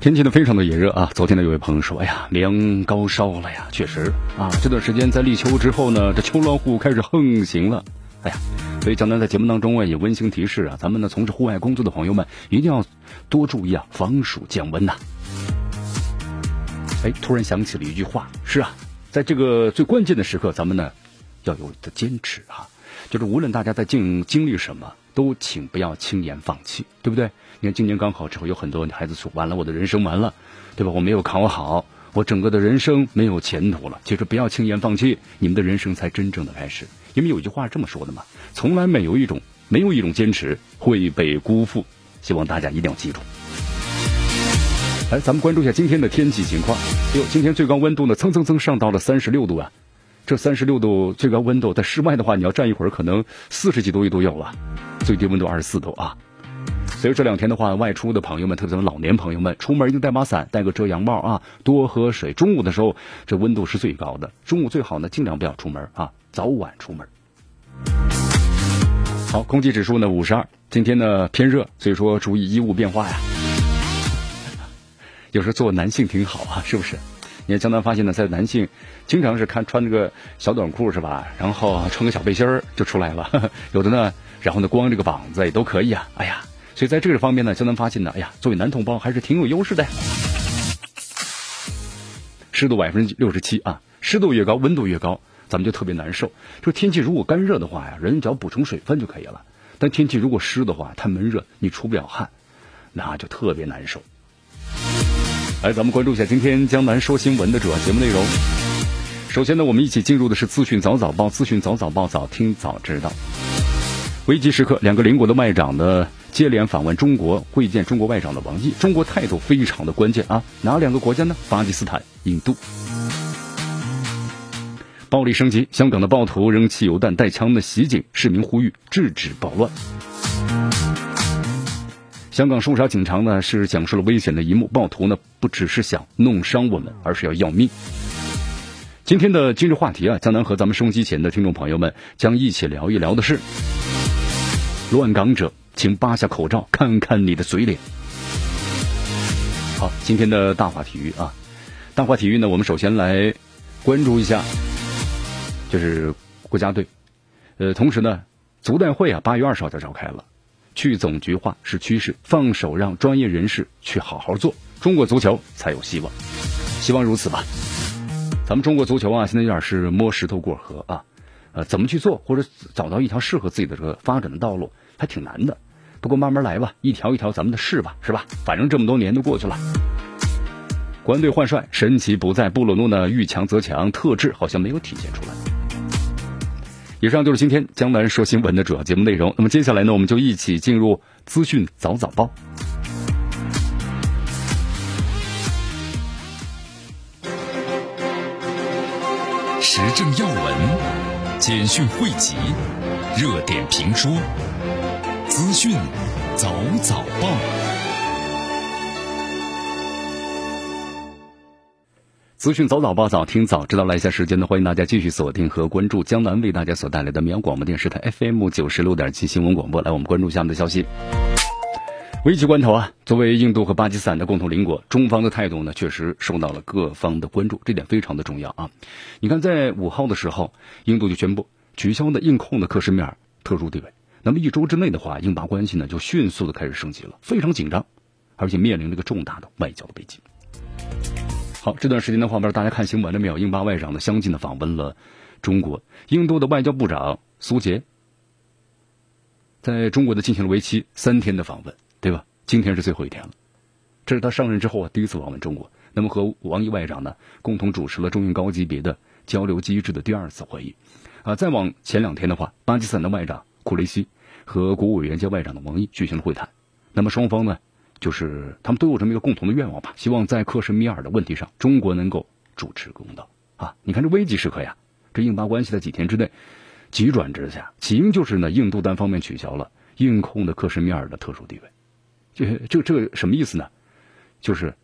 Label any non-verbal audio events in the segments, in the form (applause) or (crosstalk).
天气呢非常的炎热啊！昨天呢有位朋友说：“哎呀，凉高烧了呀！”确实啊，这段时间在立秋之后呢，这秋老虎开始横行了。哎呀，所以江南在节目当中啊也温馨提示啊，咱们呢从事户外工作的朋友们一定要多注意啊，防暑降温呐。哎，突然想起了一句话，是啊，在这个最关键的时刻，咱们呢要有的坚持啊，就是无论大家在经经历什么，都请不要轻言放弃，对不对？你看今年高考之后，有很多孩子说：“完了，我的人生完了，对吧？我没有考好，我整个的人生没有前途了。”其实不要轻言放弃，你们的人生才真正的开始。因为有句话是这么说的嘛：“从来没有一种没有一种坚持会被辜负。”希望大家一定要记住。来，咱们关注一下今天的天气情况。哟，今天最高温度呢，蹭蹭蹭上到了三十六度啊！这三十六度最高温度，在室外的话，你要站一会儿，可能四十几度也都有了。最低温度二十四度啊！所以这两天的话，外出的朋友们，特别是老年朋友们，出门一定带把伞，带个遮阳帽啊，多喝水。中午的时候，这温度是最高的，中午最好呢，尽量不要出门啊，早晚出门。好，空气指数呢五十二，今天呢偏热，所以说注意衣物变化呀。(laughs) 有时候做男性挺好啊，是不是？你看江南发现呢，在男性经常是看穿这个小短裤是吧？然后穿个小背心儿就出来了，(laughs) 有的呢，然后呢光这个膀子也都可以啊。哎呀。所以在这个方面呢，江南发现呢，哎呀，作为男同胞还是挺有优势的。湿度百分之六十七啊，湿度越高，温度越高，咱们就特别难受。就天气如果干热的话呀，人只要补充水分就可以了。但天气如果湿的话，太闷热，你出不了汗，那就特别难受。来，咱们关注一下今天江南说新闻的主要节目内容。首先呢，我们一起进入的是资讯早早报，资讯早早报，早听早知道。危急时刻，两个邻国的外长呢？接连访问中国，会见中国外长的王毅，中国态度非常的关键啊！哪两个国家呢？巴基斯坦、印度。暴力升级，香港的暴徒扔汽油弹、带枪的袭警，市民呼吁制止暴乱。香港收杀警察呢，是讲述了危险的一幕，暴徒呢不只是想弄伤我们，而是要要命。今天的今日话题啊，江南和咱们收机前的听众朋友们将一起聊一聊的是乱港者。请扒下口罩，看看你的嘴脸。好，今天的大话体育啊，大话体育呢，我们首先来关注一下，就是国家队。呃，同时呢，足代会啊，八月二十号就召开了，去总局化是趋势，放手让专业人士去好好做，中国足球才有希望。希望如此吧。咱们中国足球啊，现在有点是摸石头过河啊，呃，怎么去做，或者找到一条适合自己的这个发展的道路？还挺难的，不过慢慢来吧，一条一条咱们的试吧，是吧？反正这么多年都过去了。国安队换帅，神奇不在，布鲁诺呢遇强则强，特质好像没有体现出来。以上就是今天江南说新闻的主要节目内容。那么接下来呢，我们就一起进入资讯早早报，时政要闻、简讯汇集、热点评说。资讯早早报，资讯早早报，早听早知道。来一下时间呢，欢迎大家继续锁定和关注江南为大家所带来的绵阳广播电视台 FM 九十六点七新闻广播。来，我们关注下面的消息。危急关头啊，作为印度和巴基斯坦的共同邻国，中方的态度呢，确实受到了各方的关注，这点非常的重要啊。你看，在五号的时候，印度就宣布取消的印控的克什米尔特殊地位。那么一周之内的话，印巴关系呢就迅速的开始升级了，非常紧张，而且面临这个重大的外交的危机。好，这段时间的话，不知道大家看新闻了没有？英巴外长呢相继的访问了中国，印度的外交部长苏杰在中国的进行了为期三天的访问，对吧？今天是最后一天了，这是他上任之后啊第一次访问中国。那么和王毅外长呢共同主持了中印高级别的交流机制的第二次会议。啊，再往前两天的话，巴基斯坦的外长。库雷西和国务委员兼外长的王毅举行了会谈。那么双方呢，就是他们都有这么一个共同的愿望吧，希望在克什米尔的问题上，中国能够主持公道啊！你看这危急时刻呀，这印巴关系在几天之内急转直下，起因就是呢，印度单方面取消了印控的克什米尔的特殊地位。这这这什么意思呢？就是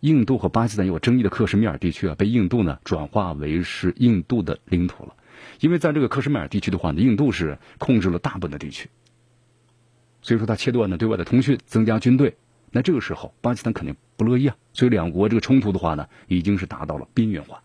印度和巴基斯坦有争议的克什米尔地区啊，被印度呢转化为是印度的领土了。因为在这个克什米尔地区的话呢，印度是控制了大部分的地区，所以说他切断了对外的通讯，增加军队。那这个时候，巴基斯坦肯定不乐意啊。所以两国这个冲突的话呢，已经是达到了边缘化。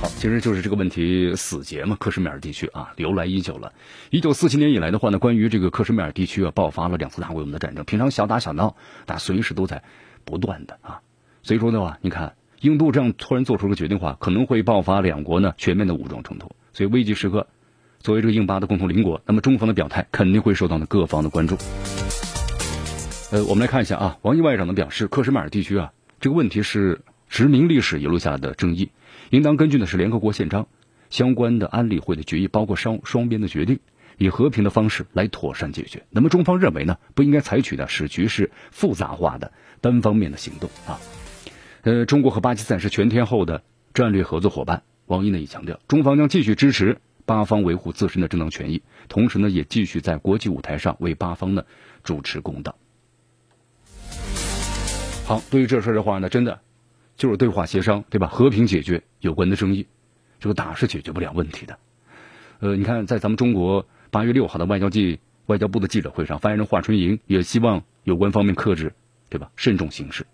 好，其实就是这个问题死结嘛，克什米尔地区啊，由来已久了。一九四七年以来的话呢，关于这个克什米尔地区啊，爆发了两次大规模的战争，平常小打小闹，但随时都在不断的啊。所以说的话，你看。印度这样突然做出个决定的话，可能会爆发两国呢全面的武装冲突。所以危急时刻，作为这个印巴的共同邻国，那么中方的表态肯定会受到呢各方的关注。呃，我们来看一下啊，王毅外长呢表示，克什米尔地区啊这个问题是殖民历史遗留下来的争议，应当根据的是联合国宪章相关的安理会的决议，包括双双边的决定，以和平的方式来妥善解决。那么中方认为呢，不应该采取的是局势复杂化的单方面的行动啊。呃，中国和巴基斯坦是全天候的战略合作伙伴。王毅呢也强调，中方将继续支持巴方维护自身的正当权益，同时呢也继续在国际舞台上为巴方呢主持公道。好，对于这事的话呢，真的就是对话协商，对吧？和平解决有关的争议，这个打是解决不了问题的。呃，你看，在咱们中国八月六号的外交记外交部的记者会上，发言人华春莹也希望有关方面克制，对吧？慎重行事。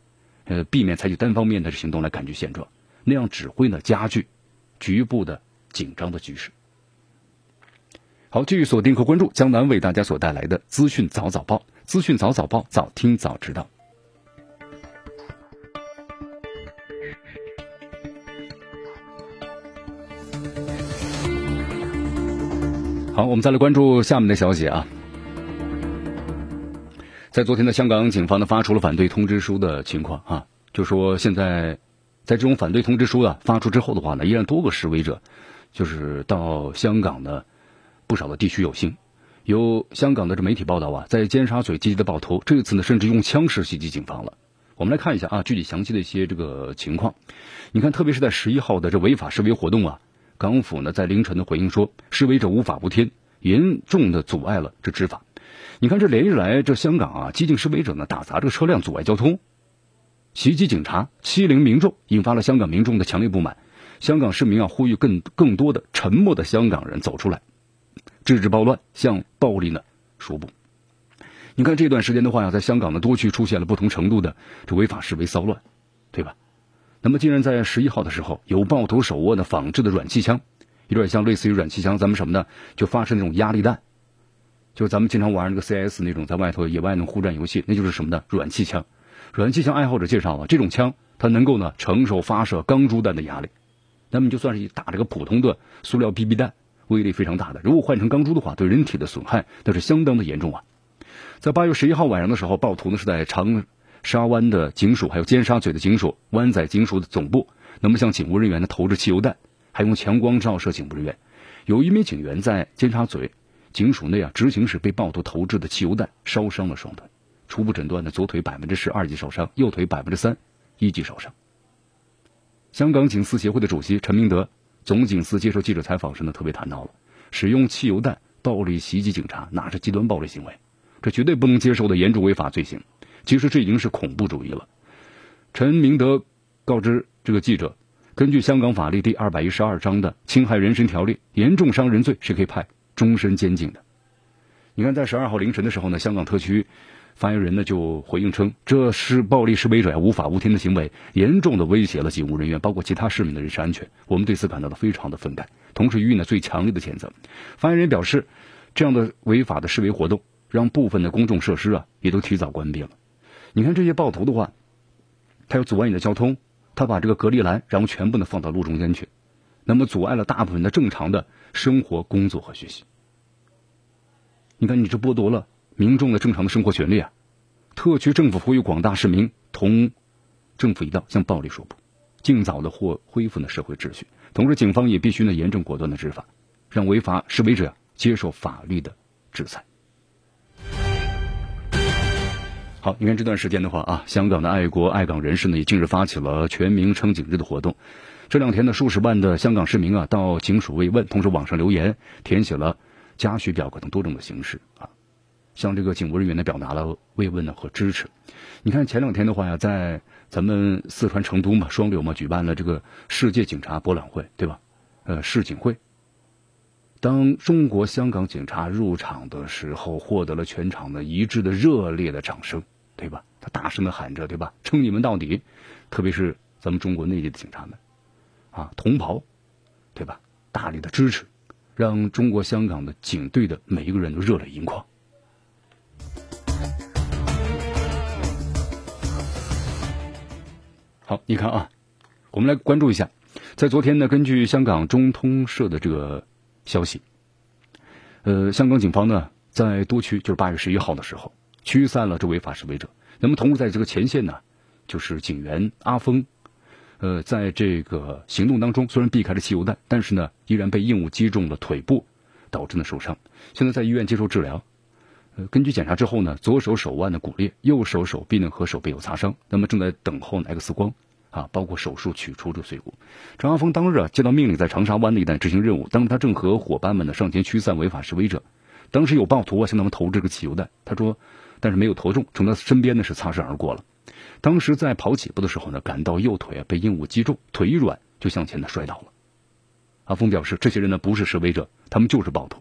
呃，避免采取单方面的行动来改变现状，那样只会呢加剧局部的紧张的局势。好，继续锁定和关注江南为大家所带来的资讯早早报，资讯早早报，早听早知道。好，我们再来关注下面的消息啊。在昨天的香港警方呢发出了反对通知书的情况啊，就说现在在这种反对通知书啊发出之后的话呢，依然多个示威者就是到香港呢不少的地区有幸。有香港的这媒体报道啊，在尖沙咀积极的爆头，这次呢甚至用枪式袭击警方了。我们来看一下啊，具体详细的一些这个情况。你看，特别是在十一号的这违法示威活动啊，港府呢在凌晨的回应说，示威者无法无天，严重的阻碍了这执法。你看，这连日来，这香港啊，激进示威者呢，打砸这个车辆，阻碍交通，袭击警察，欺凌民众，引发了香港民众的强烈不满。香港市民啊，呼吁更更多的沉默的香港人走出来，制止暴乱，向暴力呢说不。你看这段时间的话呀，在香港呢，多区出现了不同程度的这违法示威骚乱，对吧？那么，竟然在十一号的时候，有暴徒手握的仿制的软气枪，有点像类似于软气枪，咱们什么呢？就发射那种压力弹。就咱们经常玩那个 CS 那种在外头野外能互战游戏，那就是什么呢？软气枪。软气枪爱好者介绍了，这种枪它能够呢承受发射钢珠弹的压力。那么就算是打这个普通的塑料 BB 弹，威力非常大的。如果换成钢珠的话，对人体的损害那是相当的严重啊。在八月十一号晚上的时候，暴徒呢是在长沙湾的警署，还有尖沙咀的警署、湾仔警署的总部，那么向警务人员呢投掷汽油弹，还用强光照射警务人员。有一名警员在尖沙咀。警署内啊，执行时被暴徒投掷的汽油弹烧伤了双腿，初步诊断的左腿百分之十二级烧伤，右腿百分之三一级烧伤。香港警司协会的主席陈明德总警司接受记者采访时呢，特别谈到了使用汽油弹暴力袭击警察，那是极端暴力行为，这绝对不能接受的严重违法罪行。其实这已经是恐怖主义了。陈明德告知这个记者，根据香港法律第二百一十二章的侵害人身条例，严重伤人罪是可以判。终身监禁的。你看，在十二号凌晨的时候呢，香港特区发言人呢就回应称，这是暴力示威者无法无天的行为，严重的威胁了警务人员，包括其他市民的人身安全。我们对此感到了非常的愤慨，同时予以呢最强烈的谴责。发言人表示，这样的违法的示威活动，让部分的公众设施啊也都提早关闭了。你看这些暴徒的话，他要阻碍你的交通，他把这个隔离栏然后全部呢放到路中间去，那么阻碍了大部分的正常的生活、工作和学习。你看，你这剥夺了民众的正常的生活权利啊！特区政府呼吁广大市民同政府一道，向暴力说不，尽早的或恢复呢社会秩序。同时，警方也必须呢严正果断的执法。让违法示威者接受法律的制裁。好，你看这段时间的话啊，香港的爱国爱港人士呢，也近日发起了全民称警日的活动。这两天呢，数十万的香港市民啊，到警署慰问，同时网上留言，填写了嘉许表格等多种的形式啊，向这个警务人员呢表达了慰问呢和支持。你看前两天的话呀，在咱们四川成都嘛，双流嘛，举办了这个世界警察博览会，对吧？呃，世警会。当中国香港警察入场的时候，获得了全场的一致的热烈的掌声，对吧？他大声的喊着，对吧？撑你们到底！特别是咱们中国内地的警察们，啊，同袍，对吧？大力的支持，让中国香港的警队的每一个人都热泪盈眶。好，你看啊，我们来关注一下，在昨天呢，根据香港中通社的这个。消息，呃，香港警方呢在多区，就是八月十一号的时候驱散了这违法示威者。那么，同时在这个前线呢，就是警员阿峰，呃，在这个行动当中虽然避开了汽油弹，但是呢，依然被硬物击中了腿部，导致呢受伤。现在在医院接受治疗。根据检查之后呢，左手手腕的骨裂，右手手臂呢和手背有擦伤，那么正在等候 X 光。啊，包括手术取出这碎骨。张阿峰当日啊接到命令，在长沙湾的一带执行任务。当时他正和伙伴们呢上前驱散违法示威者，当时有暴徒啊向他们投这个汽油弹，他说，但是没有投中，从他身边呢是擦身而过了。当时在跑几步的时候呢，感到右腿啊被硬物击中，腿一软就向前呢摔倒了。阿峰表示，这些人呢不是示威者，他们就是暴徒。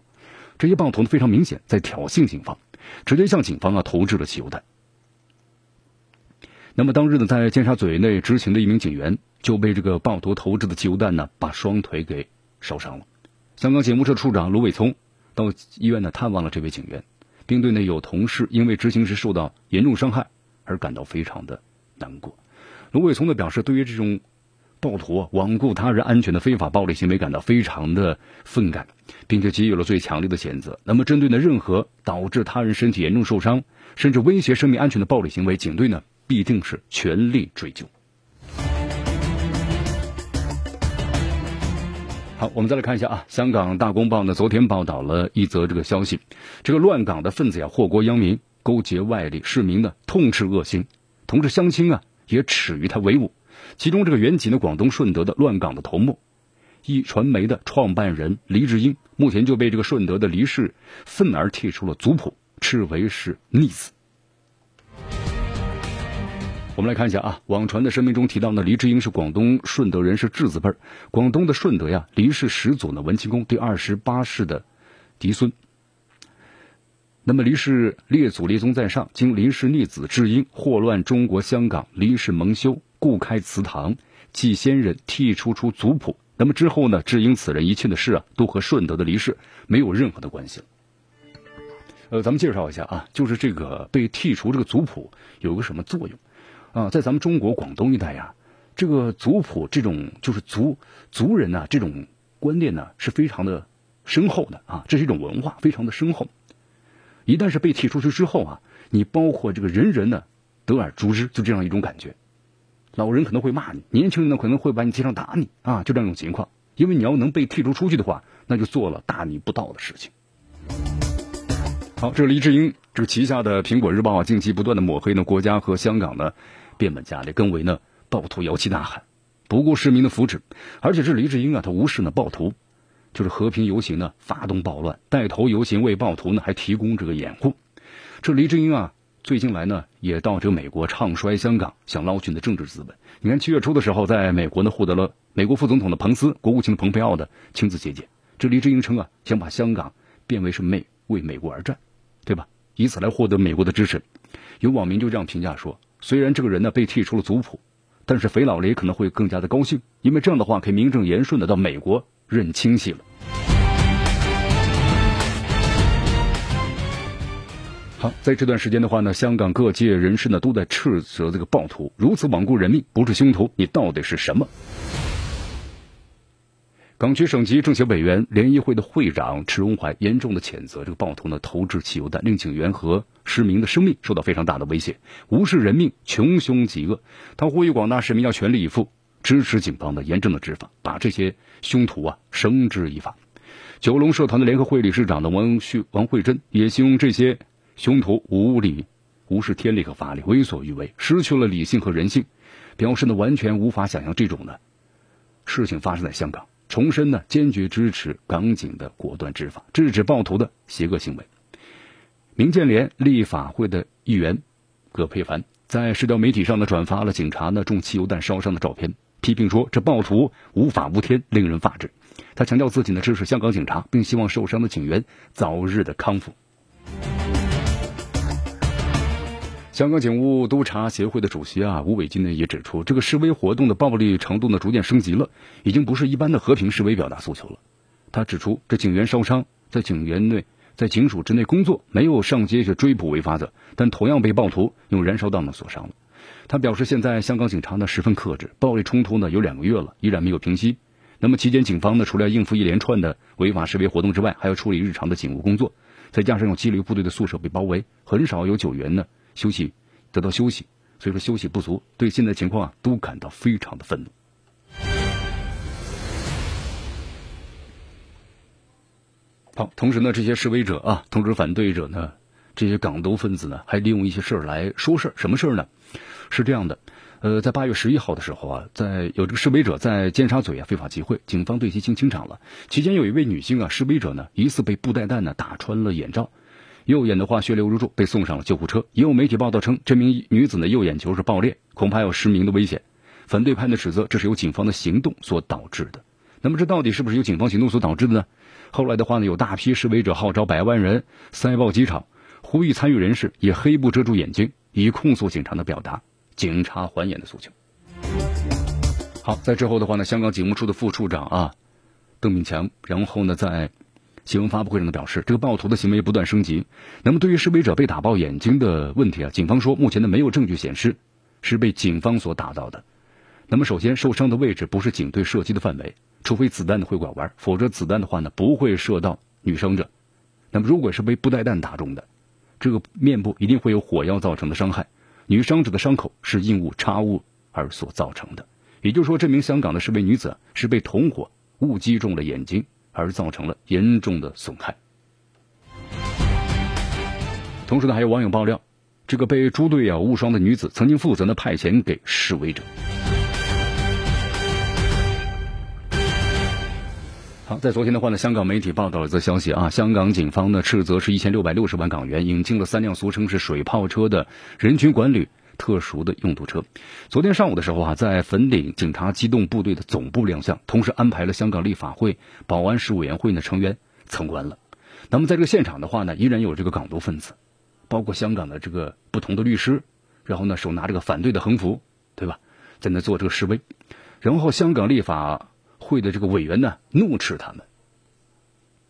这些暴徒呢非常明显在挑衅警方，直接向警方啊投掷了汽油弹。那么当日呢，在尖沙咀内执勤的一名警员就被这个暴徒投掷的汽油弹呢，把双腿给烧伤了。香港警务处处长卢伟聪到医院呢探望了这位警员，并对呢有同事因为执行时受到严重伤害而感到非常的难过。卢伟聪呢表示，对于这种暴徒罔顾他人安全的非法暴力行为感到非常的愤慨，并且给予了最强烈的谴责。那么针对呢任何导致他人身体严重受伤，甚至威胁生命安全的暴力行为，警队呢。必定是全力追究。好，我们再来看一下啊，香港大公报呢昨天报道了一则这个消息，这个乱港的分子呀祸国殃民，勾结外力，市民呢痛斥恶行，同时乡亲啊也耻于他为伍。其中这个原籍呢广东顺德的乱港的头目，一传媒的创办人黎智英，目前就被这个顺德的黎氏愤而剔出了族谱，斥为是逆子。我们来看一下啊，网传的声明中提到呢，黎智英是广东顺德人，是质子辈儿。广东的顺德呀，黎氏始祖呢，文清公第二十八世的嫡孙。那么黎氏列祖列宗在上，经黎氏逆子智英祸乱中国香港，黎氏蒙羞，故开祠堂，祭先人，剔除出族谱。那么之后呢，智英此人一切的事啊，都和顺德的离世没有任何的关系了。呃，咱们介绍一下啊，就是这个被剔除这个族谱有个什么作用？啊，在咱们中国广东一带呀，这个族谱这种就是族族人呐，这种观念呢是非常的深厚的啊，这是一种文化，非常的深厚。一旦是被剔出去之后啊，你包括这个人人呢得而诛之，就这样一种感觉。老人可能会骂你，年轻人呢可能会把你街上打你啊，就这种情况。因为你要能被剔除出去的话，那就做了大逆不道的事情。好，这是黎智英这个旗下的苹果日报，近期不断的抹黑呢国家和香港呢。变本加厉，更为呢暴徒摇旗呐喊，不顾市民的福祉，而且是黎智英啊，他无视呢暴徒，就是和平游行呢发动暴乱，带头游行为暴徒呢还提供这个掩护。这黎智英啊，最近来呢也到这个美国唱衰香港，想捞取的政治资本。你看七月初的时候，在美国呢获得了美国副总统的彭斯、国务卿蓬佩奥的亲自接见。这黎智英称啊，想把香港变为是美为美国而战，对吧？以此来获得美国的支持。有网民就这样评价说。虽然这个人呢被剔除了族谱，但是肥老雷可能会更加的高兴，因为这样的话可以名正言顺的到美国认亲戚了。好，在这段时间的话呢，香港各界人士呢都在斥责这个暴徒如此罔顾人命，不是凶徒，你到底是什么？港区省级政协委员联谊会的会长迟荣怀严重的谴责这个暴徒呢投掷汽油弹，令警员和市民的生命受到非常大的威胁，无视人命，穷凶极恶。他呼吁广大市民要全力以赴支持警方的严正的执法，把这些凶徒啊绳之以法。九龙社团的联合会理事长的王旭王慧珍也形容这些凶徒无理、无视天理和法理，为所欲为，失去了理性和人性，表示呢完全无法想象这种呢事情发生在香港。重申呢坚决支持港警的果断执法，制止暴徒的邪恶行为。民建联立法会的议员葛佩凡在社交媒体上呢转发了警察呢中汽油弹烧伤的照片，批评说这暴徒无法无天，令人发指。他强调自己呢支持香港警察，并希望受伤的警员早日的康复。香港警务督察协会的主席啊吴伟金呢也指出，这个示威活动的暴力程度呢逐渐升级了，已经不是一般的和平示威表达诉求了。他指出，这警员烧伤，在警员内。在警署之内工作，没有上街去追捕违法者，但同样被暴徒用燃烧弹呢所伤了。他表示，现在香港警察呢十分克制，暴力冲突呢有两个月了，依然没有平息。那么期间，警方呢除了应付一连串的违法示威活动之外，还要处理日常的警务工作。再加上有纪律部队的宿舍被包围，很少有警员呢休息得到休息，所以说休息不足，对现在情况啊都感到非常的愤怒。好，同时呢，这些示威者啊，同时反对者呢，这些港独分子呢，还利用一些事儿来说事儿。什么事儿呢？是这样的，呃，在八月十一号的时候啊，在有这个示威者在尖沙咀啊非法集会，警方对其进行清场了。期间有一位女性啊示威者呢，疑似被布袋弹呢打穿了眼罩，右眼的话血流如注，被送上了救护车。也有媒体报道称，这名女子的右眼球是爆裂，恐怕有失明的危险。反对派的指责这是由警方的行动所导致的。那么这到底是不是由警方行动所导致的呢？后来的话呢，有大批示威者号召百万人塞爆机场，呼吁参与人士以黑布遮住眼睛，以控诉警察的表达警察还眼的诉求。好，在之后的话呢，香港警务处的副处长啊邓炳强，然后呢在新闻发布会上呢表示，这个暴徒的行为不断升级。那么对于示威者被打爆眼睛的问题啊，警方说目前呢没有证据显示是被警方所打到的。那么首先受伤的位置不是警队射击的范围。除非子弹的会拐弯，否则子弹的话呢不会射到女伤者。那么如果是被布袋弹打中的，这个面部一定会有火药造成的伤害。女伤者的伤口是硬物插物而所造成的，也就是说，这名香港的示威女子是被同伙误击中了眼睛，而造成了严重的损害。同时呢，还有网友爆料，这个被猪队友误伤的女子曾经负责呢派遣给示威者。好，在昨天的话呢，香港媒体报道了则消息啊，香港警方呢斥责是一千六百六十万港元引进了三辆俗称是水炮车的人群管理特殊的用途车。昨天上午的时候啊，在粉岭警察机动部队的总部亮相，同时安排了香港立法会保安事务委员会的成员参观了。那么在这个现场的话呢，依然有这个港独分子，包括香港的这个不同的律师，然后呢手拿这个反对的横幅，对吧，在那做这个示威。然后香港立法。会的这个委员呢，怒斥他们，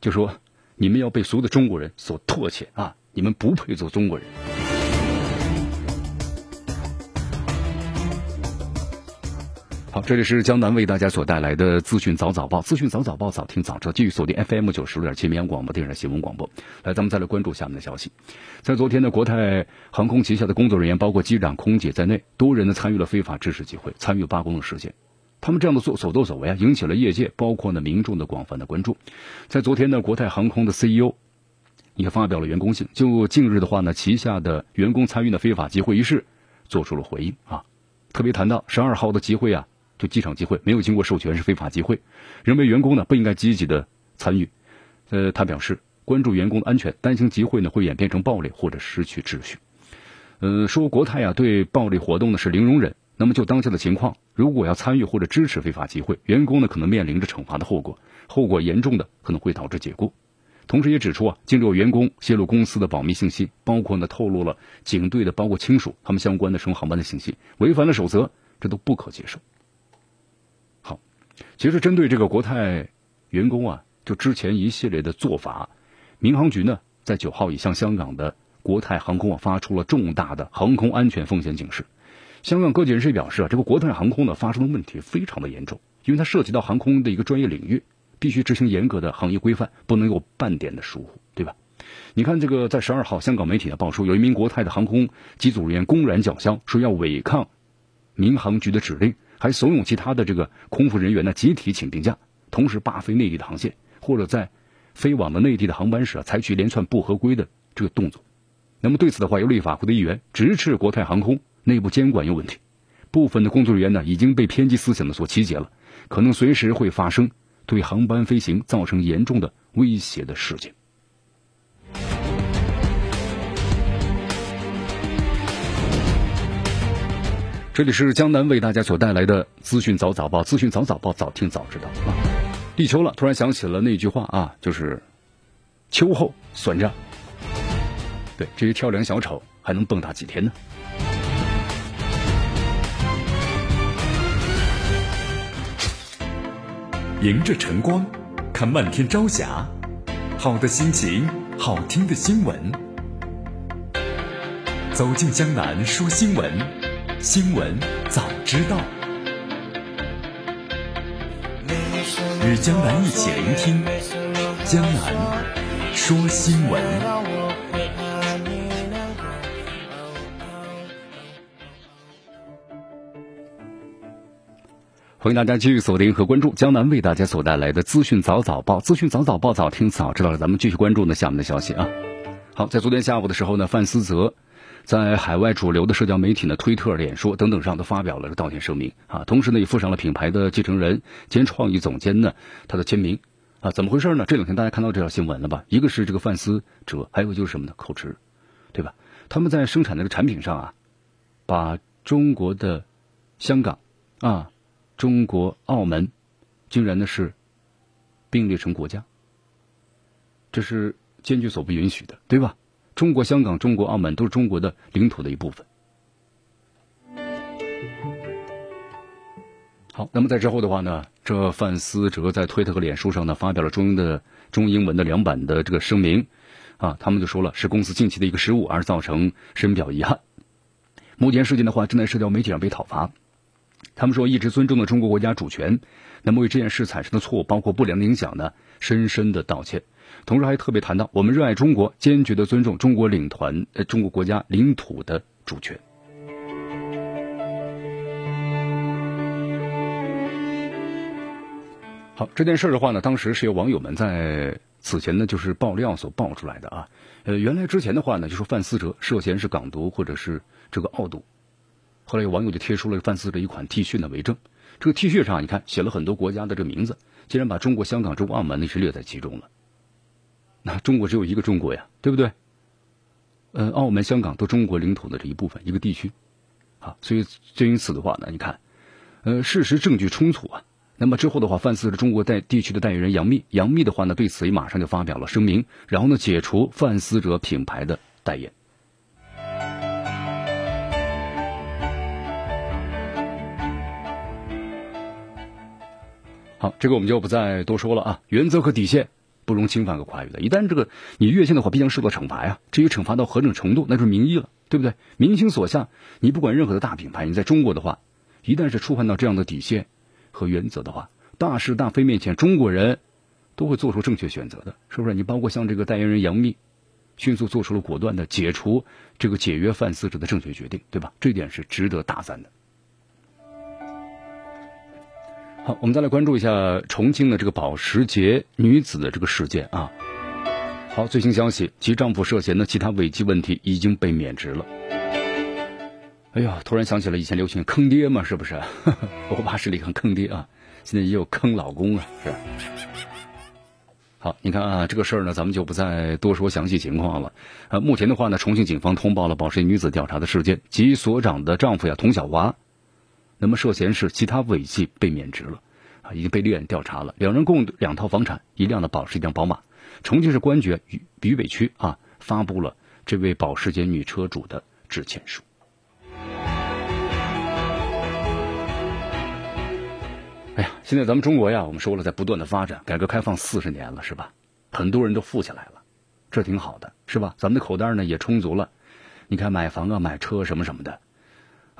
就说：“你们要被所有的中国人所唾弃啊！你们不配做中国人。”好，这里是江南为大家所带来的资讯早早报，资讯早早报，早听早知道。继续锁定 FM 九十六点七绵阳广播电视台新闻广播。来，咱们再来关注下面的消息。在昨天呢，国泰航空旗下的工作人员，包括机长、空姐在内，多人呢参与了非法知识集会，参与罢工的事件。他们这样的做所作所为啊，引起了业界包括呢民众的广泛的关注。在昨天呢，国泰航空的 CEO 也发表了员工信，就近日的话呢，旗下的员工参与的非法集会一事做出了回应啊。特别谈到十二号的集会啊，就机场集会没有经过授权是非法集会，认为员工呢不应该积极的参与。呃，他表示关注员工的安全，担心集会呢会演变成暴力或者失去秩序。呃，说国泰啊对暴力活动呢是零容忍。那么就当下的情况，如果要参与或者支持非法集会，员工呢可能面临着惩罚的后果，后果严重的可能会导致解雇。同时也指出啊，近日有员工泄露公司的保密信息，包括呢透露了警队的包括亲属他们相关的乘航班的信息，违反了守则，这都不可接受。其实针对这个国泰员工啊，就之前一系列的做法，民航局呢在九号已向香港的国泰航空啊发出了重大的航空安全风险警示。香港各界人士表示啊，这个国泰航空呢发生的问题非常的严重，因为它涉及到航空的一个专业领域，必须执行严格的行业规范，不能有半点的疏忽，对吧？你看这个在十二号，香港媒体呢爆出有一名国泰的航空机组人员公然叫嚣，说要违抗民航局的指令，还怂恿其他的这个空服人员呢集体请病假，同时罢飞内地的航线，或者在飞往的内地的航班时啊，采取连串不合规的这个动作。那么对此的话，有立法会的议员直斥国泰航空内部监管有问题，部分的工作人员呢已经被偏激思想的所集结了，可能随时会发生对航班飞行造成严重的威胁的事件。这里是江南为大家所带来的资讯早早报，资讯早早报，早听早知道啊！立秋了，突然想起了那句话啊，就是“秋后算账”。对，这些跳梁小丑还能蹦跶几天呢？迎着晨光，看漫天朝霞，好的心情，好听的新闻，走进江南说新闻，新闻早知道，与江南一起聆听江南说新闻。欢迎大家继续锁定和关注江南为大家所带来的资讯早早报，资讯早早报早听早知道了。咱们继续关注呢下面的消息啊。好，在昨天下午的时候呢，范思泽在海外主流的社交媒体呢，推特、脸书等等上都发表了道歉声明啊，同时呢也附上了品牌的继承人兼创意总监呢他的签名啊。怎么回事呢？这两天大家看到这条新闻了吧？一个是这个范思哲，还有就是什么呢？口吃，对吧？他们在生产的这个产品上啊，把中国的香港啊。中国、澳门，竟然呢是并列成国家，这是坚决所不允许的，对吧？中国香港、中国澳门都是中国的领土的一部分。好，那么在之后的话呢，这范思哲在推特和脸书上呢发表了中英的中英文的两版的这个声明，啊，他们就说了是公司近期的一个失误而造成，深表遗憾。目前事件的话正在社交媒体上被讨伐。他们说一直尊重的中国国家主权，那么为这件事产生的错误，包括不良影响呢，深深的道歉。同时还特别谈到，我们热爱中国，坚决的尊重中国领团呃中国国家领土的主权。好，这件事的话呢，当时是由网友们在此前呢就是爆料所爆出来的啊。呃，原来之前的话呢，就说范思哲涉嫌是港独或者是这个澳独。后来有网友就贴出了范思哲一款 T 恤的为证，这个 T 恤上你看写了很多国家的这名字，竟然把中国香港、中国澳门那是列在其中了。那中国只有一个中国呀，对不对？呃，澳门、香港都中国领土的这一部分，一个地区。啊，所以就因此的话呢，你看，呃，事实证据充足啊。那么之后的话，范思哲中国代地区的代言人杨幂，杨幂的话呢，对此也马上就发表了声明，然后呢，解除范思哲品牌的代言。好，这个我们就不再多说了啊。原则和底线不容侵犯和跨越的，一旦这个你越线的话，必将受到惩罚呀。至于惩罚到何种程度，那就是民意了，对不对？民心所向，你不管任何的大品牌，你在中国的话，一旦是触犯到这样的底线和原则的话，大是大非面前，中国人都会做出正确选择的，是不是？你包括像这个代言人杨幂，迅速做出了果断的解除这个解约范思哲的正确决定，对吧？这点是值得大赞的。好，我们再来关注一下重庆的这个保时捷女子的这个事件啊。好，最新消息，其丈夫涉嫌的其他违纪问题已经被免职了。哎呀，突然想起了以前流行坑爹嘛，是不是？(laughs) 我爸是里很坑爹啊，现在也有坑老公啊，是。好，你看啊，这个事儿呢，咱们就不再多说详细情况了。啊，目前的话呢，重庆警方通报了保时捷女子调查的事件，其所长的丈夫呀，童小华。那么涉嫌是其他违纪被免职了，啊，已经被立案调查了。两人共两套房产，一辆的保时捷一辆宝马。重庆市公安局渝渝北区啊发布了这位保时捷女车主的致歉书。哎呀，现在咱们中国呀，我们说了在不断的发展，改革开放四十年了，是吧？很多人都富起来了，这挺好的，是吧？咱们的口袋呢也充足了，你看买房啊、买车什么什么的。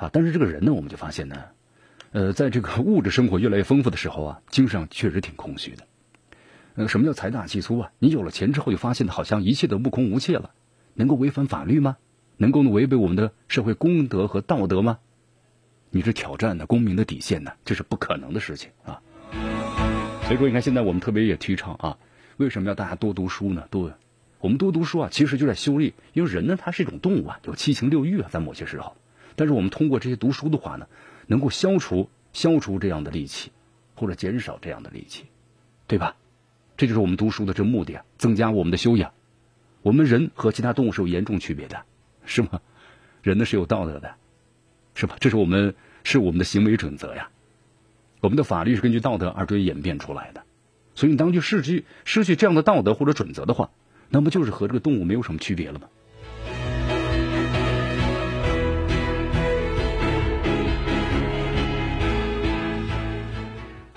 啊，但是这个人呢，我们就发现呢，呃，在这个物质生活越来越丰富的时候啊，精神上确实挺空虚的。呃，什么叫财大气粗啊？你有了钱之后，就发现好像一切都目空无切了。能够违反法律吗？能够违背我们的社会公德和道德吗？你是挑战的公民的底线呢？这是不可能的事情啊。所以说，你看现在我们特别也提倡啊，为什么要大家多读书呢？多，我们多读书啊，其实就在修炼。因为人呢，他是一种动物啊，有七情六欲啊，在某些时候。但是我们通过这些读书的话呢，能够消除消除这样的戾气，或者减少这样的戾气，对吧？这就是我们读书的这目的啊，增加我们的修养。我们人和其他动物是有严重区别的，是吗？人呢是有道德的，是吧？这是我们是我们的行为准则呀。我们的法律是根据道德而对演变出来的，所以你当去失去失去这样的道德或者准则的话，那么就是和这个动物没有什么区别了吗？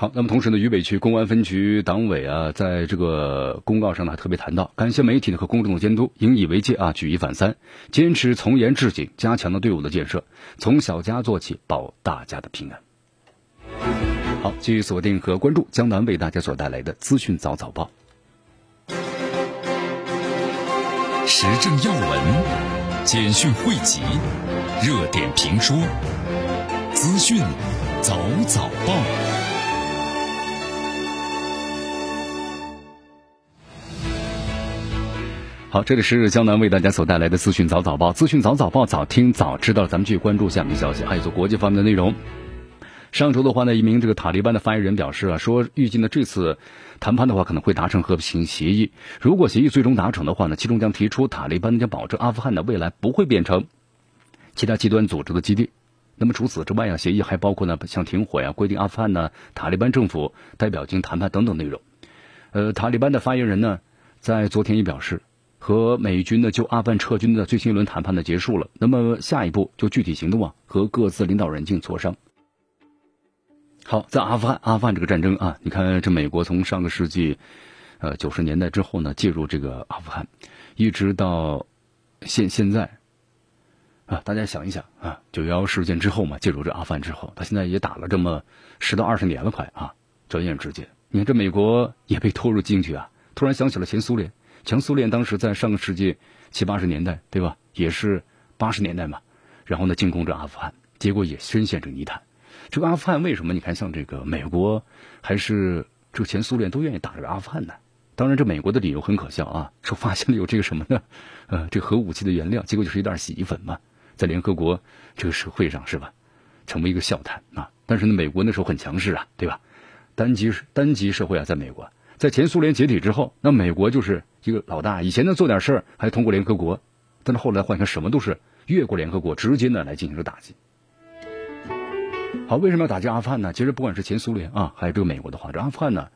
好，那么同时呢，渝北区公安分局党委啊，在这个公告上呢，特别谈到，感谢媒体呢和公众的监督，引以为戒啊，举一反三，坚持从严治警，加强了队伍的建设，从小家做起，保大家的平安。好，继续锁定和关注江南为大家所带来的资讯早早报，时政要闻、简讯汇集、热点评说、资讯早早报。好，这里是江南为大家所带来的资讯早早报，资讯早早报，早听早知道。咱们继续关注下面的消息，还有做国际方面的内容。上周的话呢，一名这个塔利班的发言人表示啊，说预计呢这次谈判的话可能会达成和平协议。如果协议最终达成的话呢，其中将提出塔利班将保证阿富汗的未来不会变成其他极端组织的基地。那么除此之外啊，协议还包括呢像停火呀、规定阿富汗呢塔利班政府代表进行谈判等等内容。呃，塔利班的发言人呢在昨天也表示。和美军呢就阿富汗撤军的最新一轮谈判呢结束了，那么下一步就具体行动啊，和各自领导人进行磋商。好，在阿富汗，阿富汗这个战争啊，你看这美国从上个世纪，呃九十年代之后呢介入这个阿富汗，一直到现现在，啊，大家想一想啊，九幺幺事件之后嘛，介入这阿富汗之后，他现在也打了这么十到二十年了，快啊，转眼之间，你看这美国也被拖入进去啊，突然想起了前苏联。前苏联当时在上个世纪七八十年代，对吧？也是八十年代嘛，然后呢进攻着阿富汗，结果也深陷这泥潭。这个阿富汗为什么？你看像这个美国还是这个前苏联都愿意打这个阿富汗呢？当然，这美国的理由很可笑啊，说发现了有这个什么呢？呃，这核武器的原料，结果就是一袋洗衣粉嘛，在联合国这个社会上是吧，成为一个笑谈啊。但是呢，美国那时候很强势啊，对吧？单极单极社会啊，在美国。在前苏联解体之后，那美国就是一个老大。以前呢做点事儿还通过联合国，但是后来换成什么都是越过联合国，直接呢来进行这打击。好，为什么要打击阿富汗呢？其实不管是前苏联啊，还有这个美国的话，这阿富汗呢，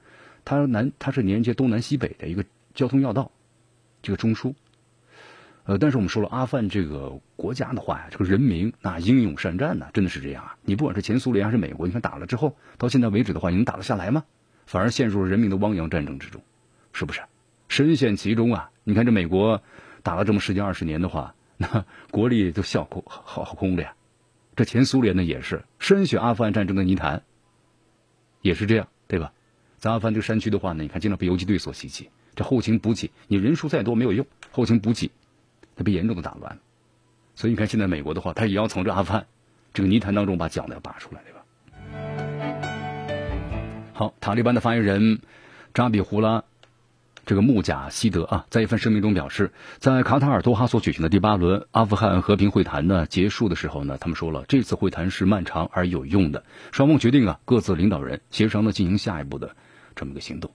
它南它是连接东南西北的一个交通要道，这个中枢。呃，但是我们说了，阿富汗这个国家的话呀，这个人民那英勇善战呢，真的是这样啊。你不管是前苏联还是美国，你看打了之后，到现在为止的话，你能打得下来吗？反而陷入了人民的汪洋战争之中，是不是？深陷其中啊！你看这美国打了这么十几二十年的话，那国力都笑空好好空的呀。这前苏联呢也是深陷阿富汗战争的泥潭，也是这样，对吧？在阿富汗这个山区的话呢，你看经常被游击队所袭击，这后勤补给你人数再多没有用，后勤补给它被严重的打乱。所以你看现在美国的话，他也要从这阿富汗这个泥潭当中把脚呢拔出来，对吧？好，塔利班的发言人扎比胡拉这个穆贾希德啊，在一份声明中表示，在卡塔尔多哈所举行的第八轮阿富汗和平会谈呢结束的时候呢，他们说了，这次会谈是漫长而有用的，双方决定啊，各自领导人协商呢进行下一步的这么一个行动，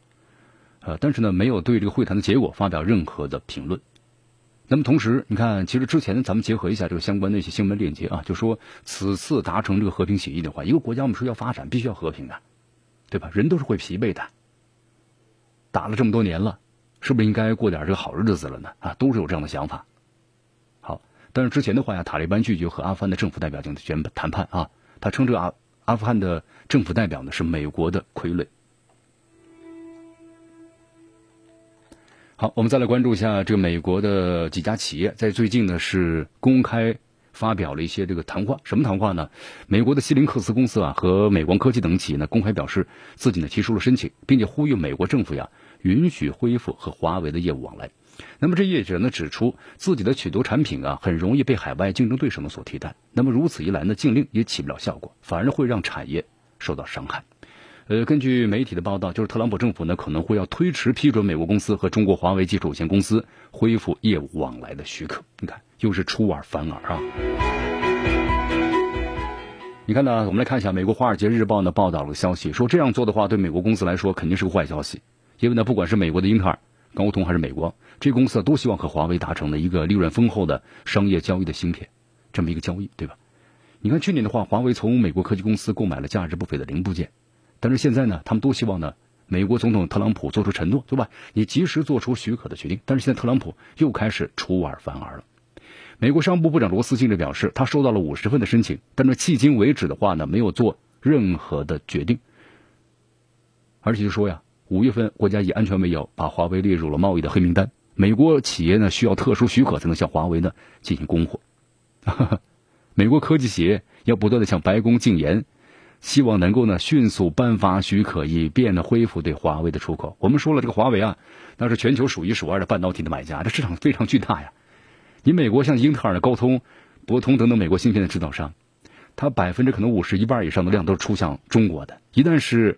呃，但是呢，没有对这个会谈的结果发表任何的评论。那么同时，你看，其实之前咱们结合一下这个相关的一些新闻链接啊，就说此次达成这个和平协议的话，一个国家我们说要发展，必须要和平的。对吧？人都是会疲惫的。打了这么多年了，是不是应该过点这个好日子了呢？啊，都是有这样的想法。好，但是之前的话呀，塔利班拒绝和阿富汗的政府代表进行谈判啊。他称这个阿阿富汗的政府代表呢是美国的傀儡。好，我们再来关注一下这个美国的几家企业在最近呢是公开。发表了一些这个谈话，什么谈话呢？美国的西林克斯公司啊和美光科技等企业呢公开表示自己呢提出了申请，并且呼吁美国政府呀允许恢复和华为的业务往来。那么这业者呢指出自己的许多产品啊很容易被海外竞争对手们所替代。那么如此一来呢禁令也起不了效果，反而会让产业受到伤害。呃，根据媒体的报道，就是特朗普政府呢可能会要推迟批准美国公司和中国华为技术有限公司恢复业务往来的许可。你看，又是出尔反尔啊！你看呢？我们来看一下美国《华尔街日报》呢报道了消息，说这样做的话，对美国公司来说肯定是个坏消息，因为呢，不管是美国的英特尔、高通还是美国这公司都希望和华为达成的一个利润丰厚的商业交易的芯片，这么一个交易，对吧？你看去年的话，华为从美国科技公司购买了价值不菲的零部件，但是现在呢，他们都希望呢，美国总统特朗普做出承诺，对吧？你及时做出许可的决定。但是现在特朗普又开始出尔反尔了。美国商务部部长罗斯近日表示，他收到了五十份的申请，但是迄今为止的话呢，没有做任何的决定。而且就说呀，五月份国家以安全为由把华为列入了贸易的黑名单，美国企业呢需要特殊许可才能向华为呢进行供货。(laughs) 美国科技企业要不断的向白宫进言，希望能够呢迅速颁发许可，以便呢恢复对华为的出口。我们说了，这个华为啊，那是全球数一数二的半导体的买家，这市场非常巨大呀。你美国像英特尔、的高通、博通等等美国芯片的制造商，它百分之可能五十一半以上的量都是出向中国的。一旦是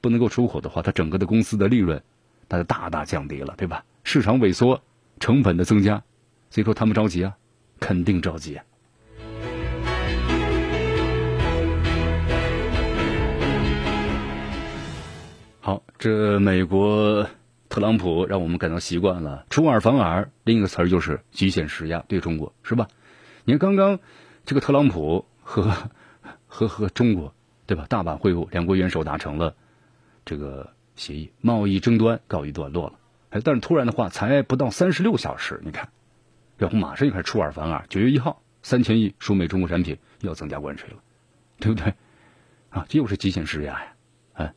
不能够出口的话，它整个的公司的利润，它就大大降低了，对吧？市场萎缩，成本的增加，所以说他们着急啊，肯定着急啊。好，这美国特朗普让我们感到习惯了，出尔反尔。另一个词儿就是极限施压，对中国是吧？你看刚刚这个特朗普和 (laughs) 和和中国对吧？大阪会晤，两国元首达成了这个协议，贸易争端告一段落了。哎，但是突然的话，才不到三十六小时，你看，然后马上就开始出尔反尔。九月一号，三千亿输美中国产品要增加关税了，对不对？啊，这又是极限施压呀！哎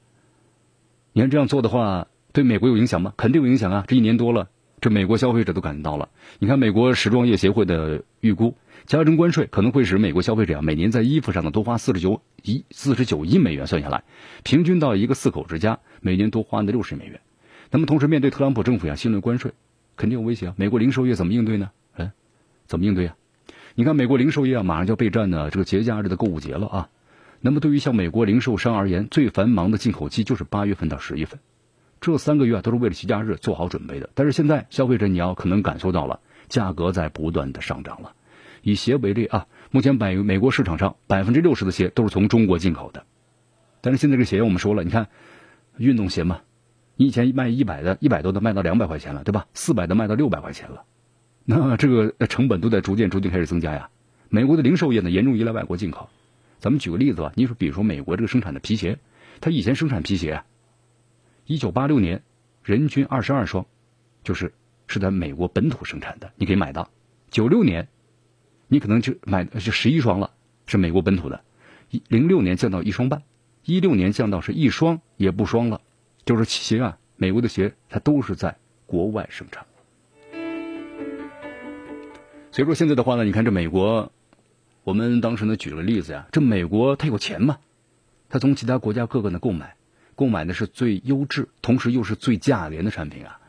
你看这样做的话，对美国有影响吗？肯定有影响啊！这一年多了，这美国消费者都感觉到了。你看美国时装业协会的预估，加征关税可能会使美国消费者啊每年在衣服上呢多花四十九亿四十九亿美元，算下来，平均到一个四口之家每年多花的六十美元。那么同时面对特朗普政府呀新的关税，肯定有威胁啊！美国零售业怎么应对呢？嗯，怎么应对啊？你看美国零售业啊，马上就要备战呢这个节假日的购物节了啊！那么，对于像美国零售商而言，最繁忙的进口期就是八月份到十月份，这三个月都是为了节假日做好准备的。但是现在，消费者你要可能感受到了，价格在不断的上涨了。以鞋为例啊，目前百美国市场上百分之六十的鞋都是从中国进口的，但是现在这个鞋我们说了，你看运动鞋嘛，你以前卖一百的、一百多的卖到两百块钱了，对吧？四百的卖到六百块钱了，那这个成本都在逐渐逐渐开始增加呀。美国的零售业呢，严重依赖外国进口。咱们举个例子吧，你说，比如说美国这个生产的皮鞋，它以前生产皮鞋，一九八六年人均二十二双，就是是在美国本土生产的，你可以买到。九六年，你可能就买就十一双了，是美国本土的。一零六年降到一双半，一六年降到是一双也不双了，就是鞋啊，美国的鞋它都是在国外生产。所以说现在的话呢，你看这美国。我们当时呢举了例子呀，这美国它有钱嘛，它从其他国家各个呢购买，购买的是最优质，同时又是最价廉的产品啊。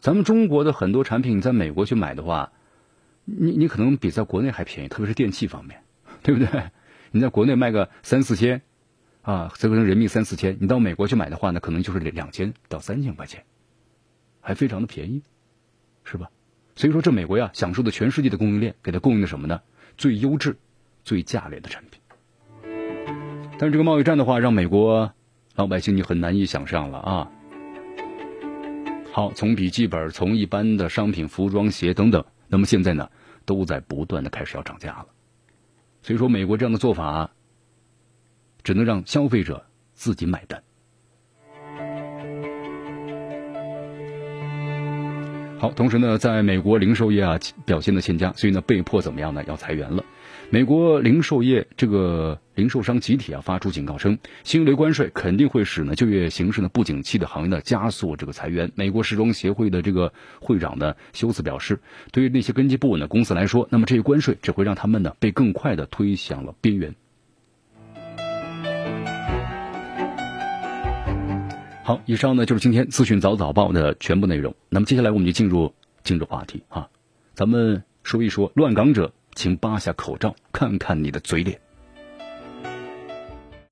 咱们中国的很多产品在美国去买的话，你你可能比在国内还便宜，特别是电器方面，对不对？你在国内卖个三四千，啊，这个人民币三四千，你到美国去买的话呢，可能就是两千到三千块钱，还非常的便宜，是吧？所以说这美国呀，享受的全世界的供应链，给它供应的什么呢？最优质。最价廉的产品，但是这个贸易战的话，让美国老百姓你很难以想象了啊。好，从笔记本，从一般的商品、服装、鞋等等，那么现在呢，都在不断的开始要涨价了。所以说，美国这样的做法，只能让消费者自己买单。好，同时呢，在美国零售业啊表现的欠佳，所以呢，被迫怎么样呢？要裁员了。美国零售业这个零售商集体啊发出警告称，新一轮关税肯定会使呢就业形势呢不景气的行业呢加速这个裁员。美国时装协会的这个会长呢休斯表示，对于那些根基不稳的公司来说，那么这些关税只会让他们呢被更快的推向了边缘。好，以上呢就是今天资讯早早报的全部内容。那么接下来我们就进入今日话题啊，咱们说一说乱港者，请扒下口罩看看你的嘴脸。